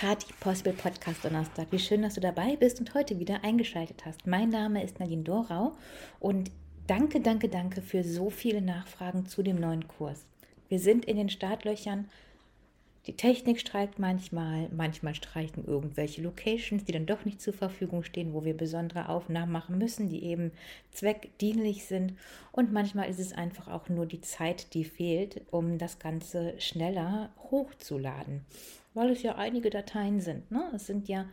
Party Possible Podcast Donnerstag. Wie schön, dass du dabei bist und heute wieder eingeschaltet hast. Mein Name ist Nadine Dorau und danke, danke, danke für so viele Nachfragen zu dem neuen Kurs. Wir sind in den Startlöchern die Technik streikt manchmal, manchmal streiken irgendwelche Locations, die dann doch nicht zur Verfügung stehen, wo wir besondere Aufnahmen machen müssen, die eben zweckdienlich sind. Und manchmal ist es einfach auch nur die Zeit, die fehlt, um das Ganze schneller hochzuladen, weil es ja einige Dateien sind. Ne? Es sind ja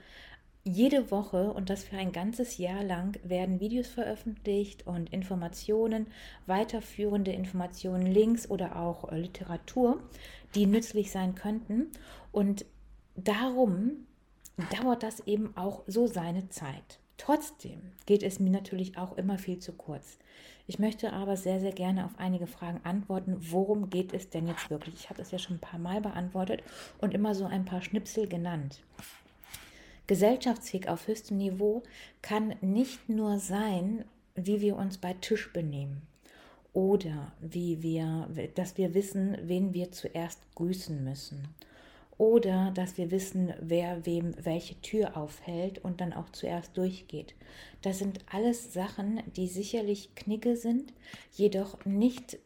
jede Woche und das für ein ganzes Jahr lang werden Videos veröffentlicht und Informationen, weiterführende Informationen, Links oder auch äh, Literatur, die nützlich sein könnten. Und darum dauert das eben auch so seine Zeit. Trotzdem geht es mir natürlich auch immer viel zu kurz. Ich möchte aber sehr, sehr gerne auf einige Fragen antworten. Worum geht es denn jetzt wirklich? Ich habe es ja schon ein paar Mal beantwortet und immer so ein paar Schnipsel genannt. Gesellschaftsfähig auf höchstem Niveau kann nicht nur sein, wie wir uns bei Tisch benehmen oder wie wir, dass wir wissen, wen wir zuerst grüßen müssen oder dass wir wissen, wer wem welche Tür aufhält und dann auch zuerst durchgeht. Das sind alles Sachen, die sicherlich Knicke sind, jedoch nicht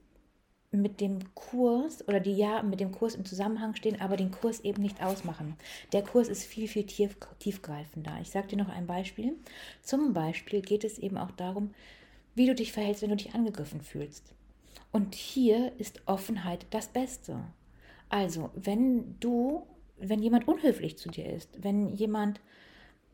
mit dem Kurs oder die ja mit dem Kurs im Zusammenhang stehen, aber den Kurs eben nicht ausmachen. Der Kurs ist viel, viel tief, tiefgreifender. Ich sage dir noch ein Beispiel. Zum Beispiel geht es eben auch darum, wie du dich verhältst, wenn du dich angegriffen fühlst. Und hier ist Offenheit das Beste. Also, wenn du, wenn jemand unhöflich zu dir ist, wenn jemand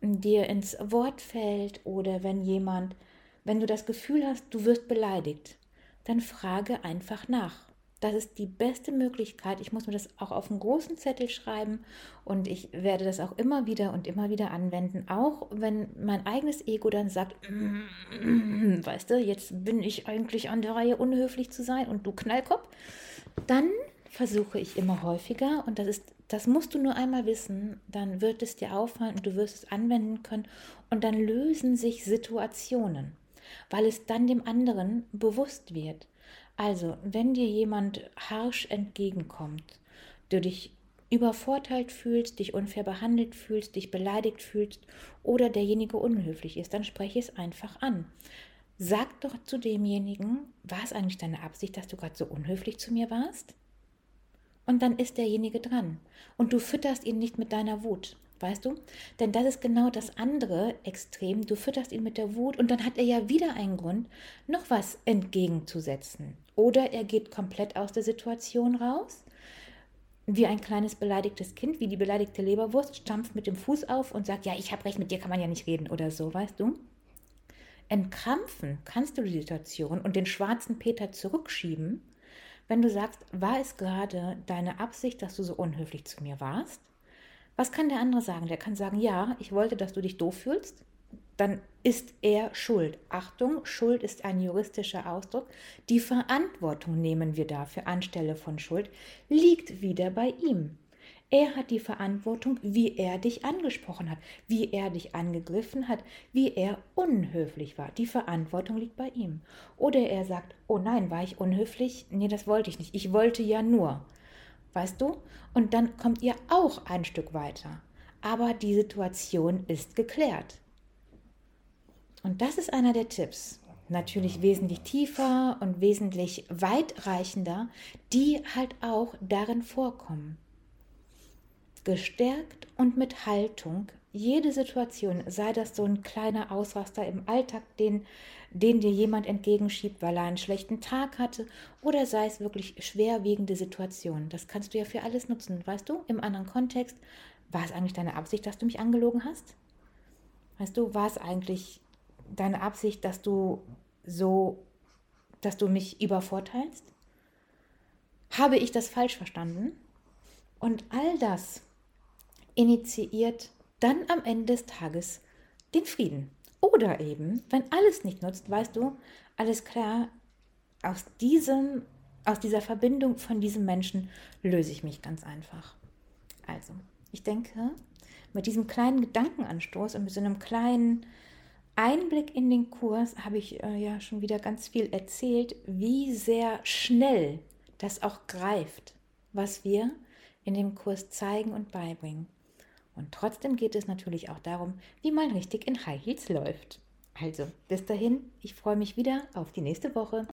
dir ins Wort fällt oder wenn jemand, wenn du das Gefühl hast, du wirst beleidigt, dann frage einfach nach. Das ist die beste Möglichkeit. Ich muss mir das auch auf einen großen Zettel schreiben und ich werde das auch immer wieder und immer wieder anwenden, auch wenn mein eigenes Ego dann sagt, weißt du, jetzt bin ich eigentlich an der Reihe, unhöflich zu sein und du Knallkopf. Dann versuche ich immer häufiger und das ist, das musst du nur einmal wissen, dann wird es dir auffallen und du wirst es anwenden können und dann lösen sich Situationen weil es dann dem anderen bewusst wird. Also, wenn dir jemand harsch entgegenkommt, du dich übervorteilt fühlst, dich unfair behandelt fühlst, dich beleidigt fühlst oder derjenige unhöflich ist, dann spreche es einfach an. Sag doch zu demjenigen, war es eigentlich deine Absicht, dass du gerade so unhöflich zu mir warst? Und dann ist derjenige dran. Und du fütterst ihn nicht mit deiner Wut. Weißt du? Denn das ist genau das andere Extrem. Du fütterst ihn mit der Wut und dann hat er ja wieder einen Grund, noch was entgegenzusetzen. Oder er geht komplett aus der Situation raus, wie ein kleines beleidigtes Kind, wie die beleidigte Leberwurst, stampft mit dem Fuß auf und sagt, ja, ich habe recht, mit dir kann man ja nicht reden oder so, weißt du? Entkrampfen kannst du die Situation und den schwarzen Peter zurückschieben, wenn du sagst, war es gerade deine Absicht, dass du so unhöflich zu mir warst? Was kann der andere sagen? Der kann sagen, ja, ich wollte, dass du dich doof fühlst. Dann ist er schuld. Achtung, Schuld ist ein juristischer Ausdruck. Die Verantwortung nehmen wir dafür anstelle von Schuld, liegt wieder bei ihm. Er hat die Verantwortung, wie er dich angesprochen hat, wie er dich angegriffen hat, wie er unhöflich war. Die Verantwortung liegt bei ihm. Oder er sagt, oh nein, war ich unhöflich? Nee, das wollte ich nicht. Ich wollte ja nur weißt du? Und dann kommt ihr auch ein Stück weiter. Aber die Situation ist geklärt. Und das ist einer der Tipps. Natürlich wesentlich tiefer und wesentlich weitreichender, die halt auch darin vorkommen. Gestärkt und mit Haltung jede Situation, sei das so ein kleiner Ausraster im Alltag, den, den dir jemand entgegenschiebt, weil er einen schlechten Tag hatte, oder sei es wirklich schwerwiegende Situationen. Das kannst du ja für alles nutzen, weißt du? Im anderen Kontext, war es eigentlich deine Absicht, dass du mich angelogen hast? Weißt du, war es eigentlich deine Absicht, dass du so, dass du mich übervorteilst? Habe ich das falsch verstanden? Und all das initiiert dann am Ende des Tages den Frieden. Oder eben, wenn alles nicht nutzt, weißt du, alles klar, aus diesem, aus dieser Verbindung von diesem Menschen löse ich mich ganz einfach. Also, ich denke, mit diesem kleinen Gedankenanstoß und mit so einem kleinen Einblick in den Kurs habe ich äh, ja schon wieder ganz viel erzählt, wie sehr schnell das auch greift, was wir in dem Kurs zeigen und beibringen. Und trotzdem geht es natürlich auch darum, wie man richtig in High Heels läuft. Also, bis dahin, ich freue mich wieder auf die nächste Woche.